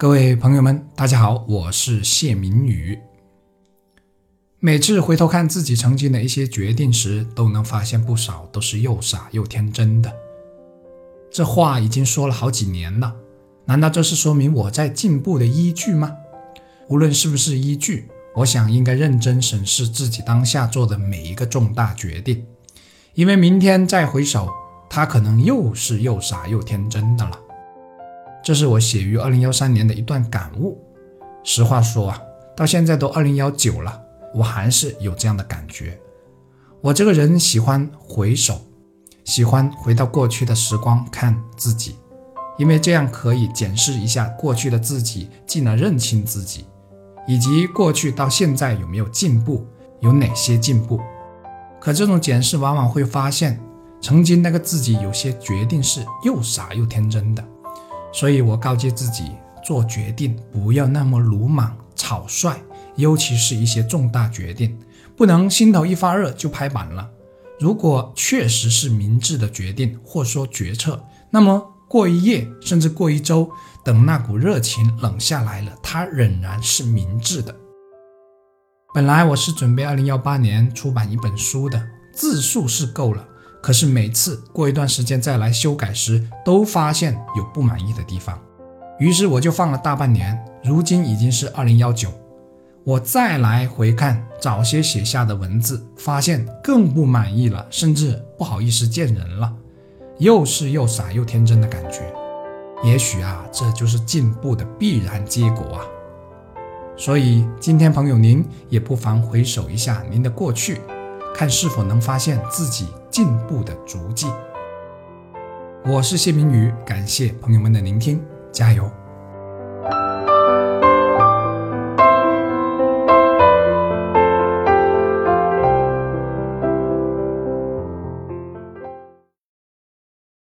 各位朋友们，大家好，我是谢明宇。每次回头看自己曾经的一些决定时，都能发现不少都是又傻又天真的。这话已经说了好几年了，难道这是说明我在进步的依据吗？无论是不是依据，我想应该认真审视自己当下做的每一个重大决定，因为明天再回首，他可能又是又傻又天真的了。这是我写于二零幺三年的一段感悟。实话说啊，到现在都二零幺九了，我还是有这样的感觉。我这个人喜欢回首，喜欢回到过去的时光看自己，因为这样可以检视一下过去的自己，进而认清自己，以及过去到现在有没有进步，有哪些进步。可这种检视往往会发现，曾经那个自己有些决定是又傻又天真的。所以我告诫自己，做决定不要那么鲁莽草率，尤其是一些重大决定，不能心头一发热就拍板了。如果确实是明智的决定或说决策，那么过一夜甚至过一周，等那股热情冷下来了，它仍然是明智的。本来我是准备二零幺八年出版一本书的，字数是够了。可是每次过一段时间再来修改时，都发现有不满意的地方，于是我就放了大半年。如今已经是二零幺九，我再来回看早些写下的文字，发现更不满意了，甚至不好意思见人了，又是又傻又天真的感觉。也许啊，这就是进步的必然结果啊。所以今天朋友您也不妨回首一下您的过去。看是否能发现自己进步的足迹。我是谢明宇，感谢朋友们的聆听，加油！